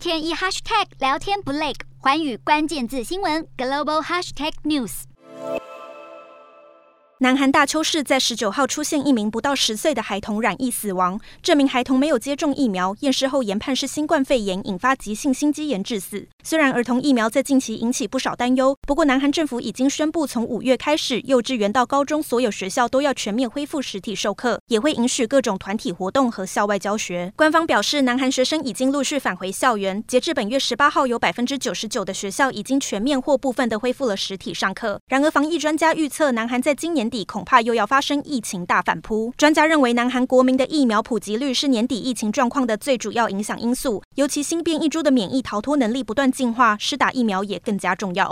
天一 hashtag 聊天不累，环宇关键字新闻 global hashtag news。南韩大邱市在十九号出现一名不到十岁的孩童染疫死亡，这名孩童没有接种疫苗，验尸后研判是新冠肺炎引发急性心肌炎致死。虽然儿童疫苗在近期引起不少担忧，不过南韩政府已经宣布，从五月开始，幼稚园到高中所有学校都要全面恢复实体授课，也会允许各种团体活动和校外教学。官方表示，南韩学生已经陆续返回校园，截至本月十八号，有百分之九十九的学校已经全面或部分的恢复了实体上课。然而，防疫专家预测，南韩在今年底恐怕又要发生疫情大反扑。专家认为，南韩国民的疫苗普及率是年底疫情状况的最主要影响因素，尤其新变异株的免疫逃脱能力不断进化，施打疫苗也更加重要。